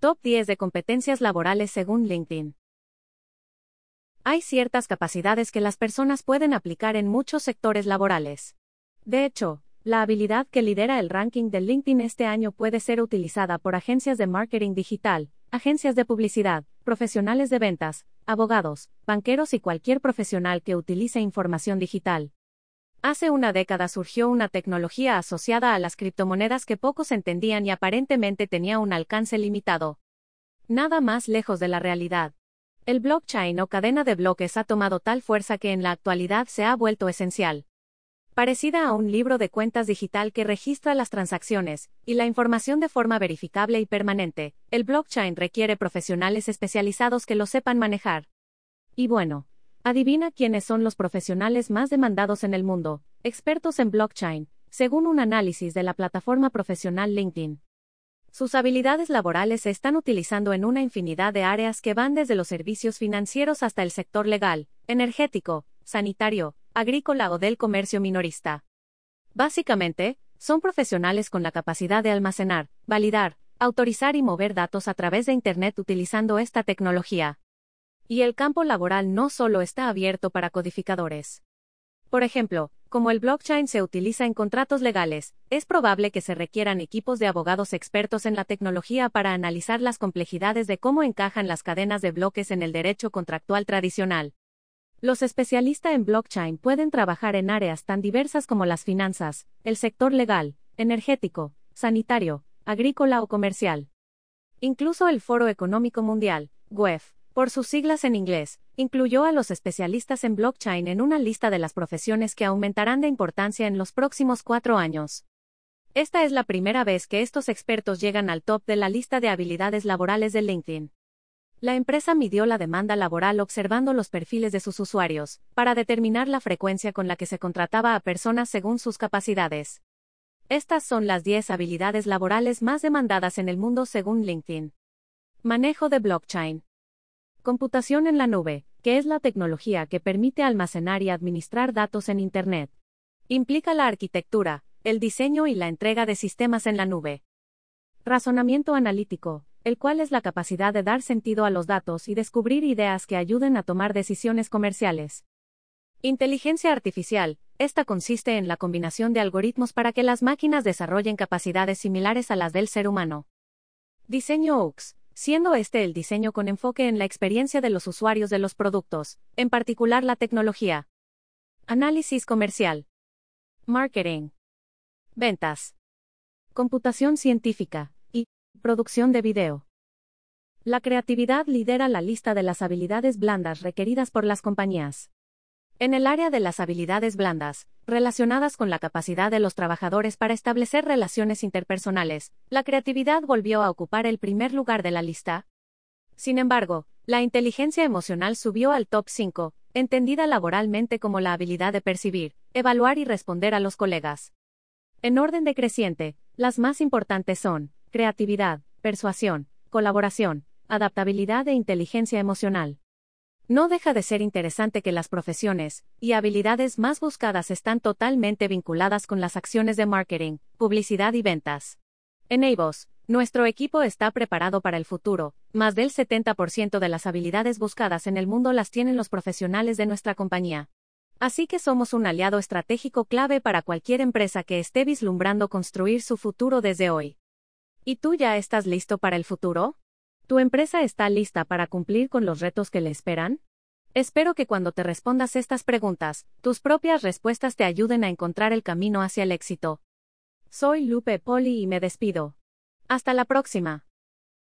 Top 10 de competencias laborales según LinkedIn. Hay ciertas capacidades que las personas pueden aplicar en muchos sectores laborales. De hecho, la habilidad que lidera el ranking de LinkedIn este año puede ser utilizada por agencias de marketing digital, agencias de publicidad, profesionales de ventas, abogados, banqueros y cualquier profesional que utilice información digital. Hace una década surgió una tecnología asociada a las criptomonedas que pocos entendían y aparentemente tenía un alcance limitado. Nada más lejos de la realidad. El blockchain o cadena de bloques ha tomado tal fuerza que en la actualidad se ha vuelto esencial. Parecida a un libro de cuentas digital que registra las transacciones y la información de forma verificable y permanente, el blockchain requiere profesionales especializados que lo sepan manejar. Y bueno, Adivina quiénes son los profesionales más demandados en el mundo, expertos en blockchain, según un análisis de la plataforma profesional LinkedIn. Sus habilidades laborales se están utilizando en una infinidad de áreas que van desde los servicios financieros hasta el sector legal, energético, sanitario, agrícola o del comercio minorista. Básicamente, son profesionales con la capacidad de almacenar, validar, autorizar y mover datos a través de Internet utilizando esta tecnología. Y el campo laboral no solo está abierto para codificadores. Por ejemplo, como el blockchain se utiliza en contratos legales, es probable que se requieran equipos de abogados expertos en la tecnología para analizar las complejidades de cómo encajan las cadenas de bloques en el derecho contractual tradicional. Los especialistas en blockchain pueden trabajar en áreas tan diversas como las finanzas, el sector legal, energético, sanitario, agrícola o comercial. Incluso el Foro Económico Mundial, WEF, por sus siglas en inglés, incluyó a los especialistas en blockchain en una lista de las profesiones que aumentarán de importancia en los próximos cuatro años. Esta es la primera vez que estos expertos llegan al top de la lista de habilidades laborales de LinkedIn. La empresa midió la demanda laboral observando los perfiles de sus usuarios, para determinar la frecuencia con la que se contrataba a personas según sus capacidades. Estas son las 10 habilidades laborales más demandadas en el mundo según LinkedIn. Manejo de blockchain. Computación en la nube, que es la tecnología que permite almacenar y administrar datos en Internet. Implica la arquitectura, el diseño y la entrega de sistemas en la nube. Razonamiento analítico, el cual es la capacidad de dar sentido a los datos y descubrir ideas que ayuden a tomar decisiones comerciales. Inteligencia artificial, esta consiste en la combinación de algoritmos para que las máquinas desarrollen capacidades similares a las del ser humano. Diseño UX, siendo este el diseño con enfoque en la experiencia de los usuarios de los productos, en particular la tecnología. Análisis comercial. Marketing. Ventas. Computación científica. Y producción de video. La creatividad lidera la lista de las habilidades blandas requeridas por las compañías. En el área de las habilidades blandas, relacionadas con la capacidad de los trabajadores para establecer relaciones interpersonales, la creatividad volvió a ocupar el primer lugar de la lista. Sin embargo, la inteligencia emocional subió al top 5, entendida laboralmente como la habilidad de percibir, evaluar y responder a los colegas. En orden decreciente, las más importantes son creatividad, persuasión, colaboración, adaptabilidad e inteligencia emocional. No deja de ser interesante que las profesiones y habilidades más buscadas están totalmente vinculadas con las acciones de marketing, publicidad y ventas. En Avos, nuestro equipo está preparado para el futuro. Más del 70% de las habilidades buscadas en el mundo las tienen los profesionales de nuestra compañía. Así que somos un aliado estratégico clave para cualquier empresa que esté vislumbrando construir su futuro desde hoy. ¿Y tú ya estás listo para el futuro? ¿Tu empresa está lista para cumplir con los retos que le esperan? Espero que cuando te respondas estas preguntas, tus propias respuestas te ayuden a encontrar el camino hacia el éxito. Soy Lupe Poli y me despido. Hasta la próxima.